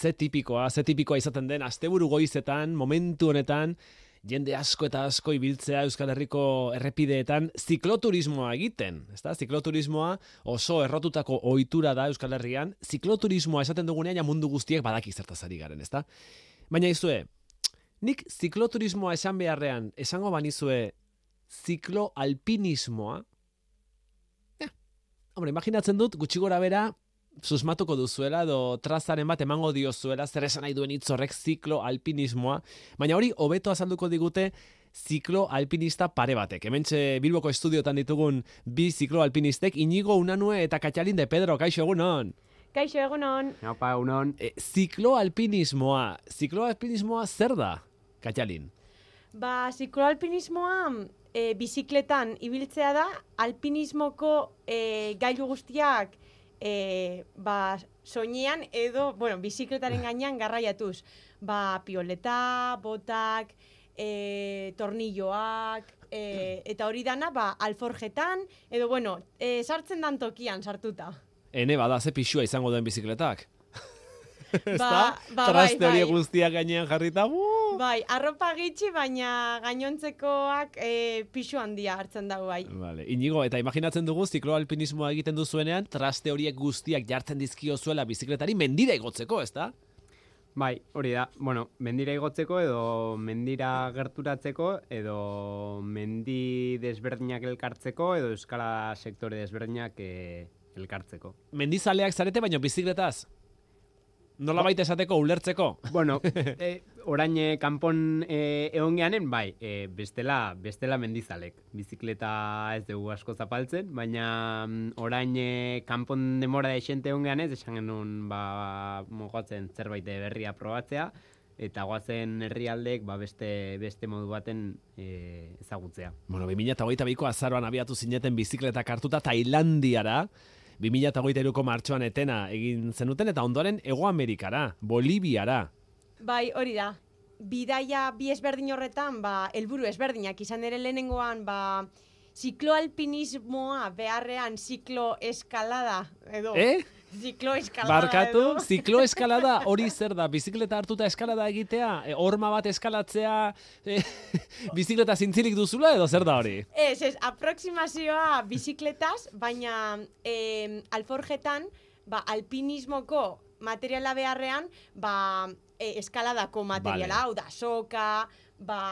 ze tipikoa, ze tipikoa izaten den, asteburu goizetan, momentu honetan, jende asko eta asko ibiltzea Euskal Herriko errepideetan zikloturismoa egiten, ezta? Zikloturismoa oso errotutako ohitura da Euskal Herrian, zikloturismoa esaten dugunean ja mundu guztiek badaki zertaz ari garen, ezta? Baina izue, nik zikloturismoa esan beharrean, esango banizue zikloalpinismoa, ja, hombre, imaginatzen dut, gutxi gora bera, susmatuko duzuela edo trazaren bat emango diozuela zer esan nahi duen hitzorrek ziklo alpinismoa, baina hori hobeto azalduko digute ziklo alpinista pare batek. Hementxe Bilboko estudiotan ditugun bi ziklo alpinistek, Inigo Unanue eta Katxalin de Pedro, kaixo egunon. Kaixo egunon. Haupa, egunon. E, ziklo alpinismoa, ziklo alpinismoa zer da, Katxalin? Ba, ziklo alpinismoa e, bizikletan ibiltzea da, alpinismoko e, gailu guztiak e, ba, soinean edo, bueno, bizikletaren gainean garraiatuz. Ba, pioleta, botak, e, tornilloak, e, eta hori dana, ba, alforjetan, edo, bueno, e, sartzen dan tokian sartuta. Ene bada ze pixua izango duen bizikletak. Ba, ba, Traste bai, horiek bai. guztiak gainean jarrita, buh! Bai, arropa gitxi, baina gainontzekoak e, pixu handia hartzen dago bai. Vale. Inigo, eta imaginatzen dugu zikloalpinismoa egiten duzuenean, traste horiek guztiak jartzen dizkio zuela bizikletari mendira igotzeko, ezta? Bai, hori da. Bueno, mendira igotzeko edo mendira gerturatzeko edo mendi desberdinak elkartzeko edo euskara sektore desberdinak eh, elkartzeko. Mendizaleak zarete, baina bizikletaz? Nola baita esateko, ulertzeko? Bueno, e, orain eh, kanpon e, egon geanen, bai, e, bestela, bestela mendizalek. Bizikleta ez dugu asko zapaltzen, baina mm, orain e, kanpon demora de xente egon geanez, esan genuen, ba, mogatzen zerbait berria probatzea, eta goazen herrialdek ba, beste, beste modu baten e, ezagutzea. Bueno, 2008ko azaroan abiatu zineten bizikletak hartuta Tailandiara, 2008ko martxoan etena egin zenuten, eta ondoren Ego Amerikara, Boliviara. Bai, hori da. Bidaia bi ezberdin horretan, ba, helburu ezberdinak izan ere lehenengoan, ba, zikloalpinismoa beharrean zikloeskalada, edo... Eh? Zikloeskalada Barkatu, edo... zikloeskalada hori zer da, bizikleta hartuta eskalada egitea, e, horma bat eskalatzea, e, bizikleta zintzilik duzula edo zer da hori? Ez, ez, aproximazioa bizikletaz, baina eh, alforjetan, ba, alpinismoko materiala beharrean, ba, e, eskaladako materiala, Vale. hau da, soka, ba,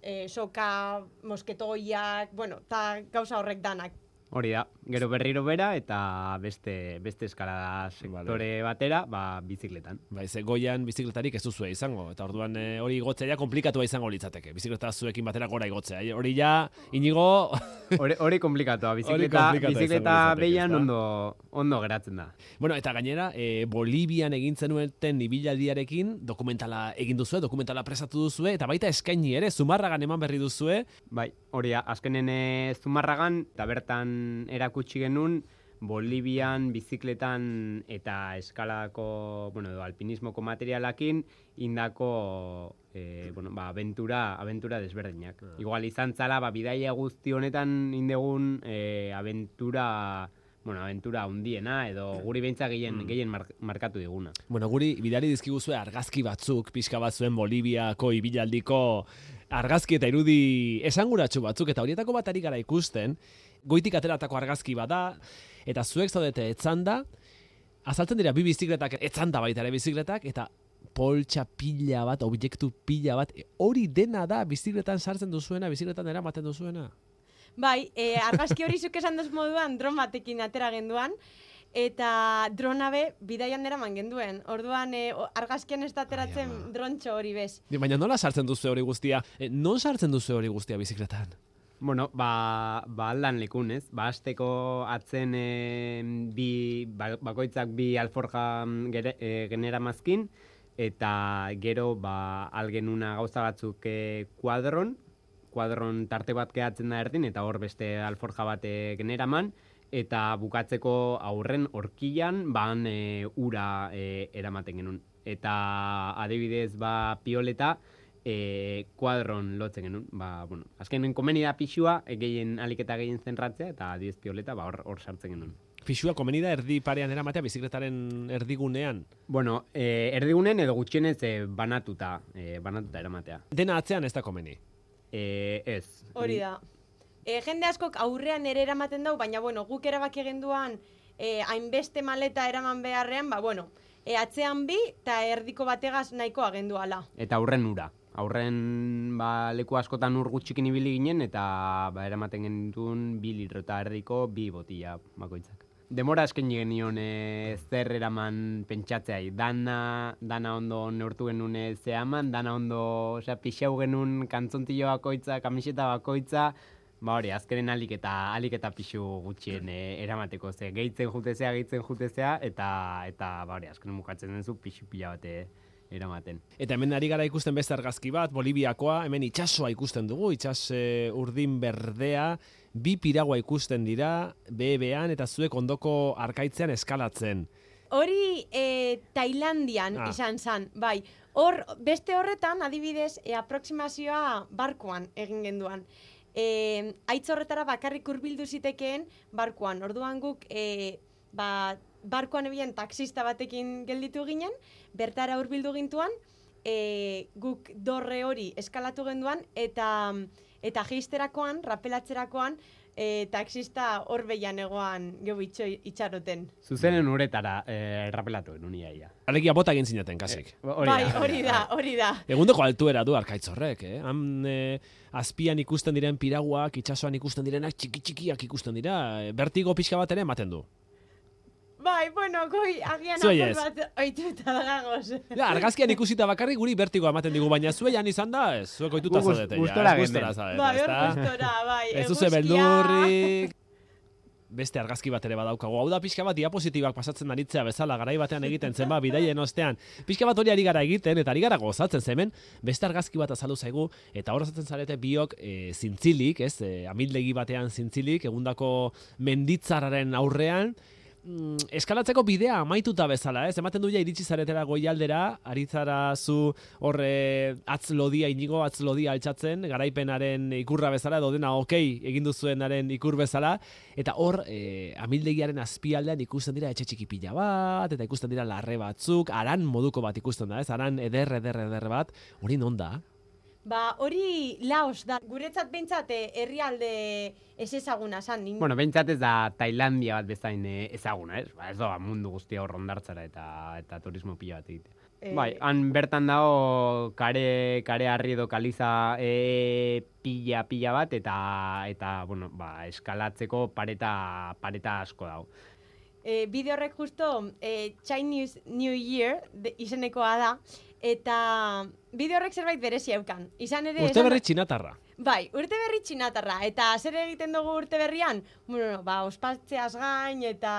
e, soka, mosketoiak, bueno, ta gauza horrek danak. Hori da, gero berriro bera eta beste, beste eskalada sektore batera, ba, bizikletan. Bai, ze goian bizikletarik ez duzue izango, eta orduan e, hori igotzea ja komplikatua izango litzateke. Bizikleta zuekin batera gora igotzea. Hori ja, inigo, Hori, hori komplikatua, bizikleta, bizikleta ezta? ondo, ondo geratzen da. bueno, eta gainera, e, Bolivian egin zenuten ibilaldiarekin, dokumentala egin duzue, dokumentala presatu duzue, eta baita eskaini ere, zumarragan eman berri duzue, Bai, hori da, azkenen e, zumarragan, eta bertan erakutsi genuen, Bolivian bizikletan eta eskalako, bueno, edo alpinismoko materialakin indako e, bueno, ba, aventura, aventura desberdinak. Igual izan zala, ba, bidaia guzti honetan indegun e, aventura, bueno, aventura hundiena, edo guri beintza gehien, gehien mar, markatu diguna. Bueno, guri bidali dizkiguzue argazki batzuk, pixka batzuen Boliviako ibilandiko argazki eta irudi esanguratsu batzuk, eta horietako bat ari gara ikusten, goitik ateratako argazki bada, eta zuek zaudete etzanda, azaltzen dira bi bizikletak, etzanda baita ere bizikletak, eta poltsa pila bat, objektu pila bat, e, hori dena da bizikletan sartzen duzuena, bizikletan eramaten duzuena. Bai, e, argazki hori zuk esan duz moduan dron batekin atera genduan, eta drona be bidaian eraman genduen. Orduan e, argazkian ez ateratzen drontxo hori bez. Baina nola sartzen duzu hori guztia? E, non sartzen duzu hori guztia bizikletan? Bueno, ba, ba aldan lekun, ez? Ba, azteko atzen e, bi, ba, bakoitzak bi alforja mm, gere, e, genera mazkin, eta gero, ba, algenuna gauza batzuk e, kuadron, kuadron tarte bat gehatzen da erdin, eta hor beste alforja bat e, generaman, eta bukatzeko aurren horkilan, ban e, ura e, eramaten genuen. Eta adibidez, ba, pioleta, e, kuadron lotzen genuen. Ba, bueno, azkenen komeni da pixua, e, gehien aliketa gehien zentratzea, eta adibidez pioleta, ba, hor, hor sartzen genuen. Pixua komeni da erdi parean eramatea bizikletaren erdigunean. Bueno, e, erdigunen edo gutxienez e, banatuta, e, banatuta eramatea. Dena atzean ez da komeni. E, ez. Hori da. E, jende askok aurrean ere eramaten dau, baina bueno, guk erabaki genduan e, hainbeste maleta eraman beharrean, ba bueno, e, atzean bi eta erdiko bategaz nahiko agendu ala. Eta aurren ura. Aurren ba, leku askotan ur gutxikin ibili ginen eta ba, eramaten genituen bi litro eta erdiko bi botila bakoitzak. Demora esken genion e, zer eraman pentsatzea. Dana, dana ondo neurtu genuen e, zehaman, dana ondo osea, pixau genuen kantzontillo bakoitza, kamiseta bakoitza, Ba hori, azkenen alik eta alik eta pixu gutxien e, eramateko ze gehitzen jutezea, gehitzen jutezea eta eta ba hori, azkenen mukatzen denzu pixu pila bate eramaten. Eta hemen ari gara ikusten beste argazki bat, Boliviakoa, hemen itsasoa ikusten dugu, itsas e, urdin berdea, bi piragua ikusten dira, bebean eta zuek ondoko arkaitzean eskalatzen. Hori e, Tailandian Ah. izan zan, bai. Hor, beste horretan, adibidez, e, aproximazioa barkuan egin genduan. E, aitz horretara bakarrik hurbildu zitekeen barkuan. Orduan guk, e, ba, barkuan ebien taksista batekin gelditu ginen, bertara hurbildu gintuan, e, guk dorre hori eskalatu genduan, eta eta geisterakoan, rapelatzerakoan, e, taksista hor behian egoan geu itxo, itxaroten. Zuzenen uretara e, rapelatu genuen iaia. Alegia bota egin zineten, kasik. bai, hori da, hori da. Egundeko altuera du arkaitz horrek, eh? Han e, azpian ikusten diren piraguak, itsasoan ikusten direnak txiki-txikiak ikusten dira. E, Bertigo pixka bat ere ematen du. Bai, bueno, goi, agian Zuei apur bat oituta gagoz. Ja, argazkian ikusita bakarrik guri bertigoa ematen digu, baina zueian izan da, ez? Zuek oituta Gu zaudete, ja. gustora zaudete, Bai, hor ezta? gustora, bai. Ez duze beldurrik. Beste argazki bat ere badaukagu. Hau da pixka bat diapositibak pasatzen aritzea bezala garai batean egiten zen ba bidaien ostean. Pixka bat hori ari gara egiten eta ari gara gozatzen zen hemen beste argazki bat azaldu zaigu eta hor osatzen zarete biok e, zintzilik, ez? E, amildegi batean zintzilik egundako menditzararen aurrean mm, eskalatzeko bidea amaituta bezala, ez? Ematen du ja iritsi zaretera goialdera, aritzara zu horre atzlodia inigo atzlodia altxatzen, garaipenaren ikurra bezala edo dena okei egin duzuenaren ikur bezala eta hor e, amildegiaren azpialdean ikusten dira etxe txiki pila bat eta ikusten dira larre batzuk, aran moduko bat ikusten da, ez? Aran eder eder eder bat, hori non da? Ba, hori Laos da. Guretzat behintzat eh, herrialde ez ezaguna san. Nin... Bueno, behintzat ez da Tailandia bat bezain eh, ezaguna, ez? Ba, ez da mundu guztia hor rondartzara eta eta turismo pila bat egitea. Eh, Bai, han bertan dago kare, kare harri edo kaliza e, pila pila bat eta eta bueno, ba, eskalatzeko pareta pareta asko dago. E, bide horrek justo e, Chinese New Year de, izenekoa da, eta bide horrek zerbait berezi eukan. Izan ere... Urte berri txinatarra. Bai, urte berri txinatarra. Eta zer egiten dugu urte berrian? Bueno, no, ba, ospatzeaz gain eta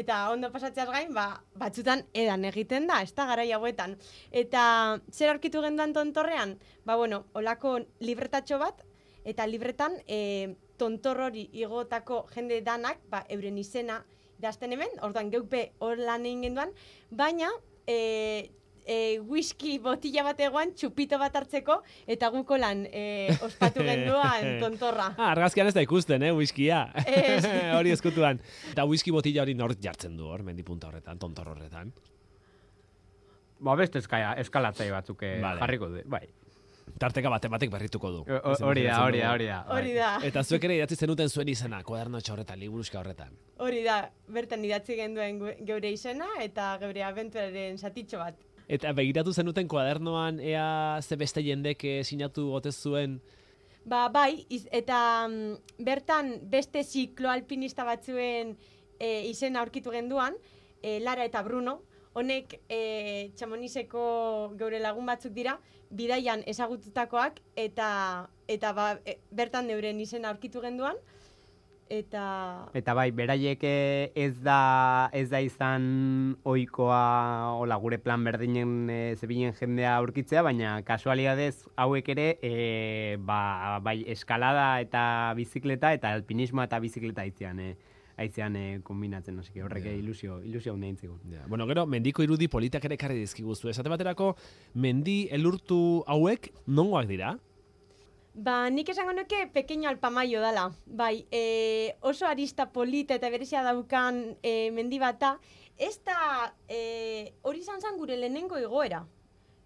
eta ondo pasatzeaz gain, ba, batzutan edan egiten da, ez da garai hauetan. Eta zer aurkitu genduan tontorrean? Ba, bueno, olako libretatxo bat, eta libretan e, tontor hori igotako jende danak, ba, euren izena idazten hemen, orduan geupe hor lan egin genduan, baina e, e, whisky botila bat egoan txupito bat hartzeko eta guko lan e, ospatu genduan tontorra. Ah, argazkian ez da ikusten, eh, whiskia. Ez. hori eskutuan. Eta whisky botila hori nort jartzen du hor, mendipunta horretan, tontor horretan. Ba, beste eskaia, eskalatzaile batzuk eh, Vale. jarriko du, bai. Tarteka bate batek berrituko du. Hori da, hori da, hori da. Hori da, Eta zuek ere idatzi zenuten zuen izena, kuadernotxo horretan, liburuska horretan. hori da, bertan idatzi genduen geure izena eta geure abenturaren zatitxo bat. Eta begiratu zenuten kuadernoan ea ze beste jendek sinatu gote zuen? Ba, bai, iz, eta mm, bertan beste zikloalpinista batzuen e, izena aurkitu genduan, e, Lara eta Bruno, honek e, txamonizeko geure lagun batzuk dira, bidaian ezagututakoak, eta, eta ba, e, bertan neuren izena aurkitu genduan, eta... Eta bai, beraiek eh, ez da ez da izan ohikoa hola gure plan berdinen e, zebilen jendea aurkitzea, baina kasualidadez hauek ere e, ba, bai eskalada eta bizikleta eta alpinismoa eta bizikleta aitzean e, aitzean e, kombinatzen, hasi que horrek Ja. ilusio ilusio handi intzigun. Ja, bueno, gero, mendiko irudi politak ere ekarri dizkiguzu. Esate baterako, mendi elurtu hauek nongoak dira? Ba, nik esango nuke pequeño alpamaio dala. Bai, e, oso arista polita eta berezia daukan e, mendi bata, ez da e, hori izan zen gure lehenengo egoera.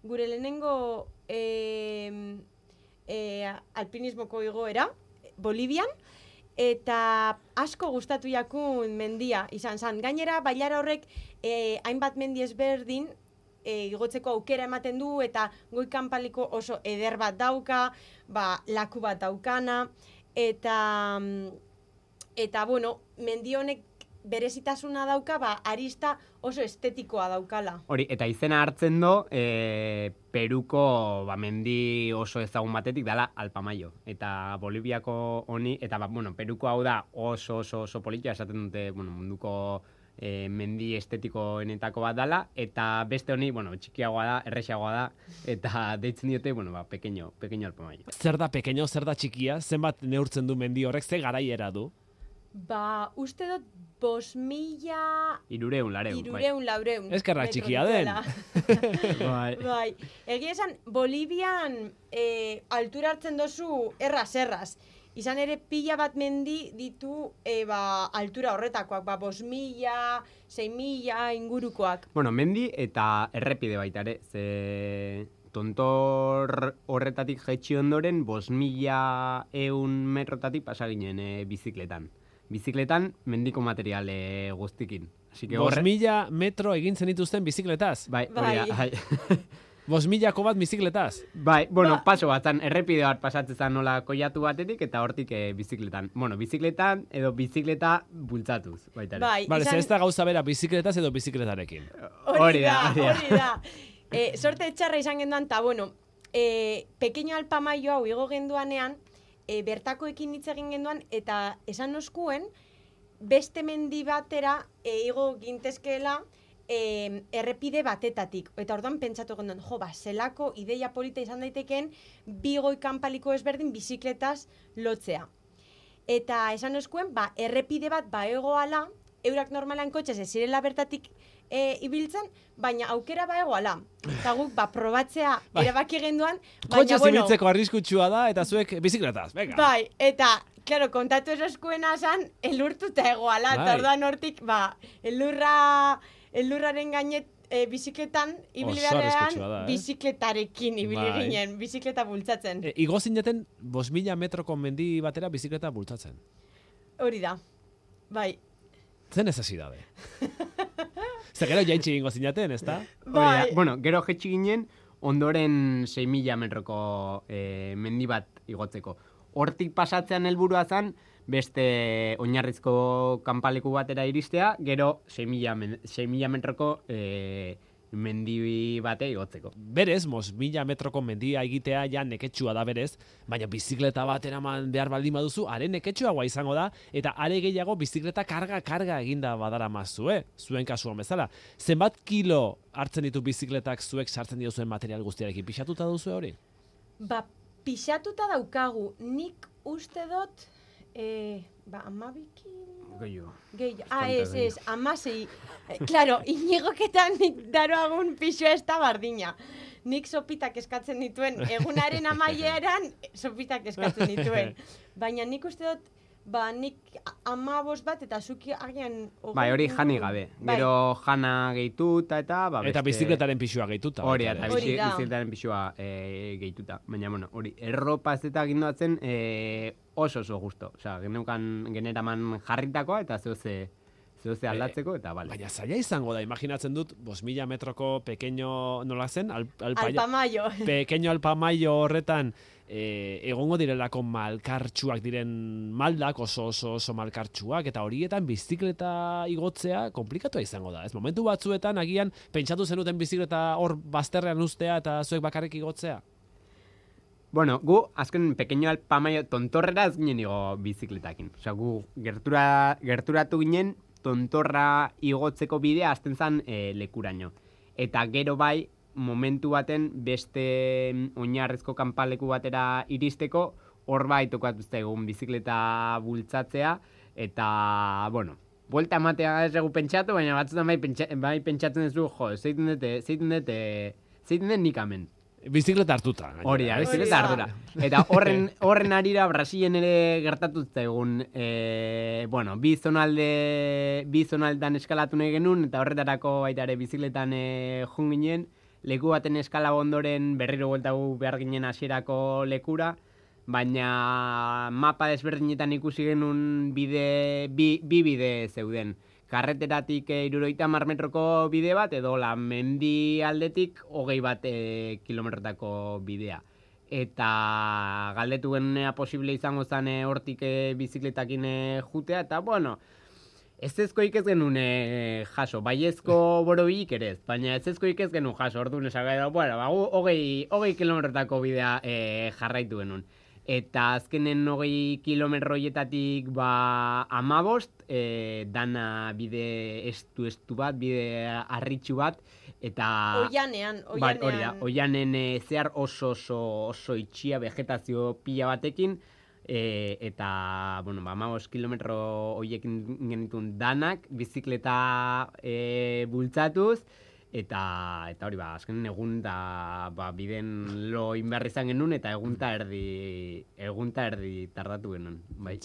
Gure lehenengo e, e, alpinismoko igoera, Bolivian, eta asko gustatu jakun mendia izan zen. Gainera, bailara horrek e, hainbat mendi ezberdin e, igotzeko aukera ematen du eta goi kanpaliko oso eder bat dauka, ba, laku bat daukana, eta, mm, eta bueno, mendi honek berezitasuna dauka, ba, arista oso estetikoa daukala. Hori, eta izena hartzen do, e, Peruko ba, mendi oso ezagun batetik dala Alpamayo. Eta Boliviako honi, eta ba, bueno, Peruko hau da oso oso oso politia, esaten dute, bueno, munduko e, mendi estetikoenetako bat dala, eta beste honi, bueno, txikiagoa da, erresagoa da, eta deitzen diote, bueno, ba, pequeño, pequeño Alpamayo. Zer da pequeño, zer da txikia, zenbat neurtzen du mendi horrek, ze garaiera du? Ba, uste dut, bos mila... Irureun, lareun, bai. Irureun, laureun. Eskerra metro txikia den. bai. bai, egia esan, Bolivian e, altura hartzen dozu erraz, erraz. Izan ere pila bat mendi ditu e, ba, altura horretakoak, ba, bos mila, sei mila ingurukoak. Bueno, mendi eta errepide baita ere, ze tontor horretatik jaitsi ondoren, bos mila eun metrotatik pasa ginen e, bizikletan. Bizikletan mendiko material e, guztikin. Así que Bos horre... mila metro egin zenituzten bizikletaz? Bai, da, Bai. Bos milako bat bizikletaz? bai, bueno, Ba- paso bat, zan, errepide bat pasatzen nola koiatu batetik eta hortik e, bizikletan. Bueno, bizikletan edo bizikleta bultzatuz, baita. Bai, Bale, izan- ez da gauza bera bizikletaz edo bizikletarekin. Hori da, hori da. E, sorte txarra izan genduan, eta bueno, e, pequeño alpamaio hau igo genduanean, e, bertakoekin hitz egin genduan, eta esan oskuen, beste mendi batera e, igo gintezkeela, e, errepide batetatik. Eta orduan pentsatu genduan, jo, ba, zelako ideia polita izan daiteken, bi goi kanpaliko ezberdin bizikletaz lotzea. Eta esan oskuen, ba, errepide bat ba egoala, eurak normalan kotxez ez zirela bertatik e, ibiltzen, baina aukera ba egoala. Eta guk, ba, probatzea Bai. erabaki genduan, baina, Kotxe bueno, zibiltzeko arriskutsua da eta zuek bizikletaz, venga. bai, eta, claro, kontatu ez oskuena zan, elurtuta egoala, Bai. eta orduan hortik, ba, elurra, elurraren gainet, e, bizikletan ibili beharrean, eh? bizikletarekin ibili Bai. ginen, bizikleta bultzatzen. E, igo zineten bos mila metroko mendi batera bizikleta bultzatzen. Hori da. Bai. Zen necesidade. Zer gero jaitsi egingo zinaten? Hori da. Bai. Bueno, gero jetxi ginen, ondoren 6.000 metroko e, mendi bat igotzeko. Hortik pasatzean helburua zen, beste oinarrizko kanpaleku batera iristea, gero 6.000 men- 6.000 metroko e, mendi bate igotzeko. Berez, mos mila metroko mendia egitea ja neketsua da berez, baina bizikleta bat eraman behar baldin baduzu, are neketsuagoa izango da, eta are gehiago bizikleta karga-karga eginda badara mazue, zuen kasuan bezala. Zenbat kilo hartzen ditu bizikletak zuek sartzen diozuen material guztiarekin, pixatuta duzu hori? Ba, pixatuta daukagu, nik uste dut, e, ba, amabikin... Goio. Gehi, ah, ez, gehiago. ez, amasei. Eh, Claro, inigoketan nik daroagun pixua ez da bardina. Nik sopitak eskatzen dituen, egunaren amaieran sopitak eskatzen dituen. Baina nik uste dut, ba, nik amabos bat eta zuki agian... Bai, hori jani gabe. Bai. Gero jana gehituta eta... Ba, Eta beste- bizikletaren pixua gehituta. Hori, eta bizikletaren pisua e, gehituta. Baina, bueno, hori, erropa ez eta ginduatzen e, oso oso gusto. Osea, geneukan generaman jarritakoa eta zehose, zehose aldatzeko eta bale. Baina zaila izango da, imaginatzen dut, bos mila metroko pequeño nola zen, al, alpaia- Alpamayo. pequeño alpamaio horretan e, egongo direlako malkartxuak diren maldak, oso oso oso malkartxuak, eta horietan bizikleta igotzea komplikatua izango da. Ez momentu batzuetan agian pentsatu zenuten bizikleta hor bazterrean ustea eta zuek bakarrik igotzea. Bueno, gu azken pequeño alpamaio tontorrera ez ginen igo bizikletakin. Osea, gu gertura, gerturatu ginen tontorra igotzeko bidea azten zan e, lekuraino. Eta gero bai, momentu baten beste mm, oinarrezko kanpaleku batera iristeko, hor bai tokatu egun bizikleta bultzatzea, eta, bueno, Buelta ematea ez egu pentsatu, baina batzutan bai, pentsa, bai pentsatzen duzu, jo, zeiten dute, zeiten dute, zeiten dut nik hemen. Bizikleta hartuta. Hori da, bizikleta da. ardura. Eta horren, horren arira Brasilen ere gertatu egun, e, bueno, bi zonalde, bi zonaldan eskalatu nahi genuen, eta horretarako baita ere bizikletan e, jun ginen, leku baten eskala ondoren berriro bueltagu behar ginen hasierako lekura, baina mapa desberdinetan ikusi genuen bide, bi, bi bide zeuden. Karreteratik e, iruroita metroko bide bat, edo la mendi aldetik hogei bat e, kilometrotako bidea. Eta galdetu genunea posible izango zen e, hortik e, bizikletakin e, jutea, eta bueno, ez ezkoik ez genuen e, jaso, baiezko borobilik ere ez, baina ez ezkoik ez genuen jaso, orduan esan gara, bueno, ba, hogei, hogei kilometrotako bidea e, jarraitu genuen. Eta azkenen hogei kilometroietatik ba amabost, e, dana bide estu-estu bat, bide arritxu bat, eta... Oianean, Ba, oianean. hori da, oianen e, zehar oso oso oso itxia vegetazio pila batekin, e, eta, bueno, ba, amabos kilometro hoiekin genitun danak, bizikleta e, bultzatuz, eta eta hori ba, azken egun da ba, biden lo inberri izan genuen, eta egunta erdi, egunta erdi tardatu genuen, bai.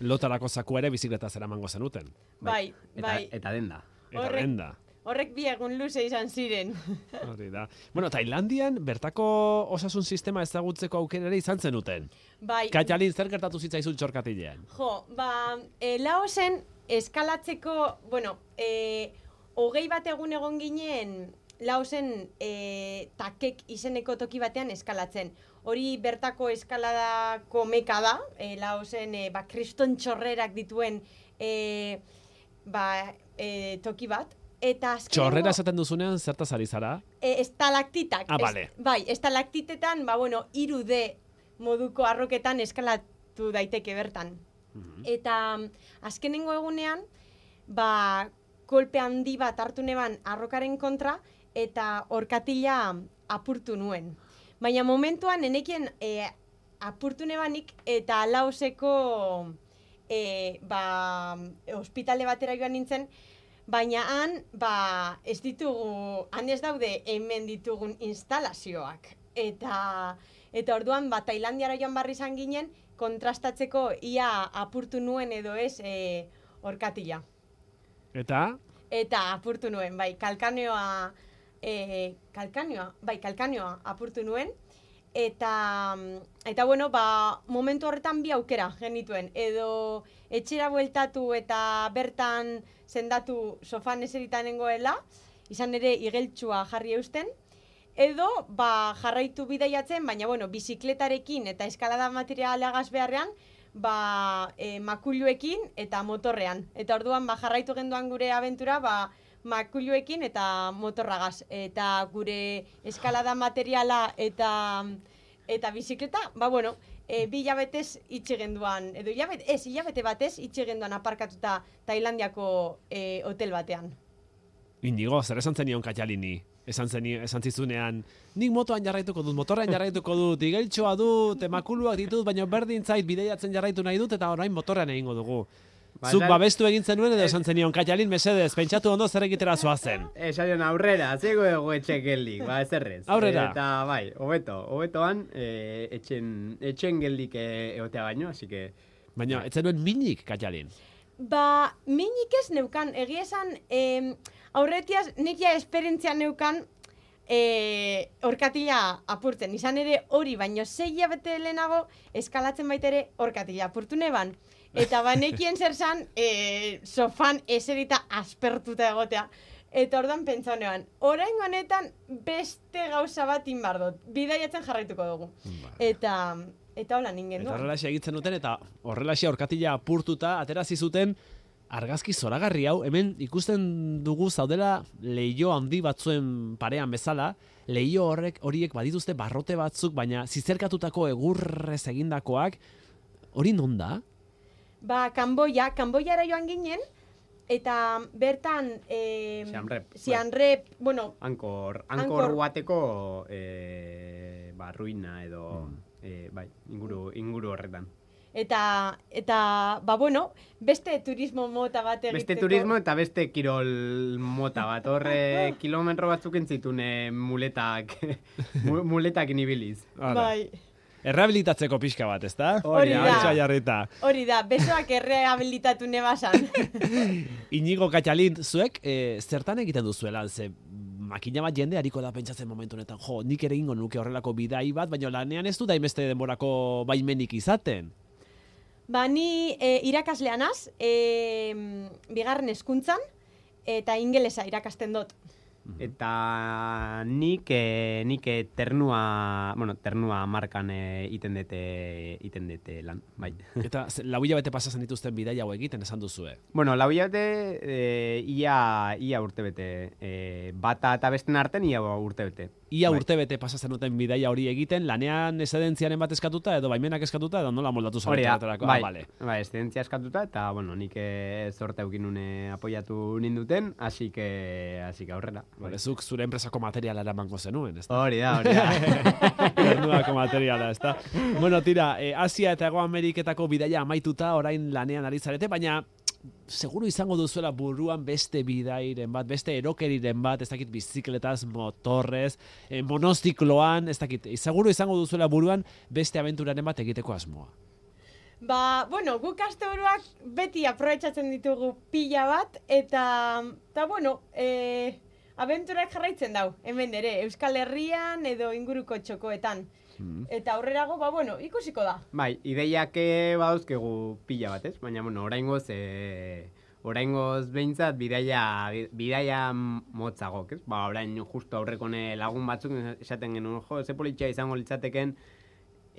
Lotarako zakua ere bizikleta zera mango zenuten. Bai, eta, bai. Eta denda. Eta Horrek- denda. Horrek bi egun luze izan ziren. Hori da. Bueno, Tailandian bertako osasun sistema ezagutzeko aukera ere izan zenuten. Bai, Katalin zer gertatu zitzaizun txorkatilean? Jo, ba, e, Laosen eskalatzeko, bueno, e, hogei bat egun egon ginen Laosen e, takek izeneko toki batean eskalatzen. Hori bertako eskaladako meka da, e, Laosen e, ba, kriston txorrerak dituen e, ba, e, toki bat. Eta azkenengo- Txorrera esaten duzunean zertaz ari zara? e, estalaktitak. Ah, vale. bai, estalaktitetan, ba, bueno, iru D moduko arroketan eskalatu daiteke bertan. Eta mm, azkenengo egunean, ba, kolpe handi bat hartu neban arrokaren kontra, eta orkatila apurtu nuen. Baina momentuan, enekien e, apurtu nebanik, eta laoseko e, ba, ospitale batera joan nintzen, Baina han, ba, ez ditugu, han ez daude hemen ditugun instalazioak. Eta, eta orduan, ba, Tailandiara joan barri izan ginen, kontrastatzeko ia apurtu nuen edo ez e, orkatila. Eta, Eta apurtu nuen, bai, kalkaneoa, e, kalkaneoa, bai, kalkaneoa apurtu nuen. Eta, eta bueno, ba, momentu horretan bi aukera genituen. Edo etxera bueltatu eta bertan sendatu sofan eseritan nengoela, izan ere igeltsua jarri eusten. Edo, ba, jarraitu bidaiatzen, baina, bueno, bizikletarekin eta eskalada materialagaz beharrean, ba, e, makuluekin eta motorrean. Eta orduan, ba, jarraitu genduan gure abentura, ba, makuluekin eta motorragaz. Eta gure eskalada materiala eta eta bizikleta, ba, bueno, e, bi hilabetez itxe genduan, edo hilabete, ez, hilabete batez itxe genduan aparkatuta Tailandiako e, hotel batean. indigo, zer esan zenion Katalini? Esan, zeni, esan zizunean, nik motoan jarraituko dut, motorrean jarraituko dut, igeltxoa dut, emakuluak ditut, baina berdin zait bideiatzen jarraitu nahi dut, eta orain motorrean egingo dugu. Ba, Zuk esan- babestu egin zenuen edo esan zenion, Katalin mesedez, pentsatu ondo zer egitera zoazen. Esaion aurrera, zego ego etxe geldik, ba ez errez. Aurrera. Eta bai, hobeto, hobetoan e, etxen, etxen geldik e, egotea baino, así que... Baina, ez zenuen minik, Katalin. Ba, minik ez neukan, egia esan, em, aurretiaz nik ja esperientzia neukan e, orkatila apurtzen. Izan ere hori, baino zei bete lehenago eskalatzen baita ere orkatila apurtu neban. Eta banekien zer zan, e, sofan eserita aspertuta egotea. Eta orduan pentsa honean, orain honetan beste gauza bat inbar dut. Bidaiatzen jarraituko dugu. Eta, eta hola ningen Eta horrelaxe egitzen duten, eta horrelaxe orkatila apurtuta, aterazi zuten, argazki zoragarri hau, hemen ikusten dugu zaudela leio handi batzuen parean bezala, leio horrek horiek badituzte barrote batzuk, baina zizerkatutako egurrez egindakoak, hori non da? Ba, Kanboia, Kanboiara joan ginen, eta bertan... E, Siam Reap, bai. Siam Reap, bueno, Ankor, Ankor. ankor bateko e, ba, ruina edo... E, bai, inguru, inguru horretan. Eta, eta, ba, bueno, beste turismo mota bat egiteko. Beste turismo eta beste kirol mota bat. Horre kilometro batzuk entzitun eh, muletak, mu- muletak inibiliz. Bai, Errehabilitatzeko pixka bat, ezta? Hori da. Jarrita. hori da, besoak errehabilitatu nebasan. Inigo Katxalin, zuek, e, zertan egiten duzuela, ze makina bat jende hariko da pentsatzen momentu honetan, jo, nik ere ingo nuke horrelako bidai bat, baina lanean ez du daimeste denborako baimenik izaten. Ba, ni e, irakaslea naz, e, bigarren hezkuntzan eta ingelesa irakasten dut. Eta nik, eh, nik eh, ternua, bueno, ternua markan eh, iten dute, iten dute lan, bai. Eta lau hilabete pasatzen dituzten bidai hau egiten esan duzue. Bueno, lau hilabete, eh, ia, ia urtebete. Eh, bata eta besten arten ia urtebete. Ia Bai. urtebete pasatzen duten bidaia hori egiten, lanean esedentziaren bat eskatuta edo baimenak eskatuta edo nola moldatu da, zaretarako. bai, Ah, vale. bai, estidentzia eskatuta, eta, bueno, nik eh, zorte eukin apoiatu ninduten, así que, así que aurrera. Bai. Zuk zure enpresako materiala eramango zenuen, ez Hori da, hori da. Ternuako materiala, ezta? Bueno, tira, eh, Asia eta Ego Ameriketako bidaia amaituta orain lanean ari zarete, baina seguru izango duzuela buruan beste bidairen bat, beste erokeriren bat, ez dakit bizikletaz, motorrez, eh, monozikloan, ez dakit, seguru izango duzuela buruan beste abenturaren bat egiteko asmoa. Ba, bueno, guk asteburuak beti aprobetsatzen ditugu pila bat, eta, eta bueno, e, abenturak jarraitzen dau, hemen ere, Euskal Herrian edo inguruko txokoetan. Eta aurrerago, ba, bueno, ikusiko da. Bai, ideiak eh, badauzkegu pila bat, ez? Baina, bueno, oraingoz, e, oraingoz behintzat bidaia, bidaia motzagok, ez? Ba, orain justo aurrekone lagun batzuk esaten genuen, jo, ze politxea izango litzateken,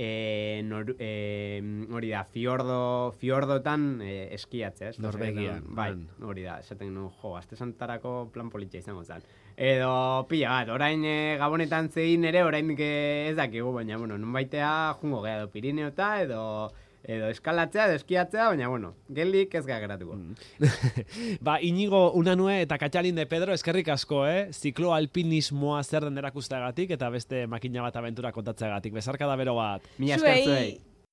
e, nor, e, hori da, fiordo, fiordotan e, eskiatzea, ez? Norvegian, Bai, hori da, esaten genuen, jo, aste santarako plan politxea izango zen. Edo pila bat, orain e, gabonetan zein ere, orain ez dakigu, baina, bueno, nun baitea jungo geha edo Pirineota, edo, edo eskalatzea, edo eskiatzea, baina, bueno, geldik ez gara geratuko. ba, inigo unanue eta katxalin de Pedro, eskerrik asko, eh? Ziklo alpinismoa zer den erakusteagatik eta beste makina bat abentura kontatzeagatik. Bezarka da bero bat. Mila esker Zuei, zuei.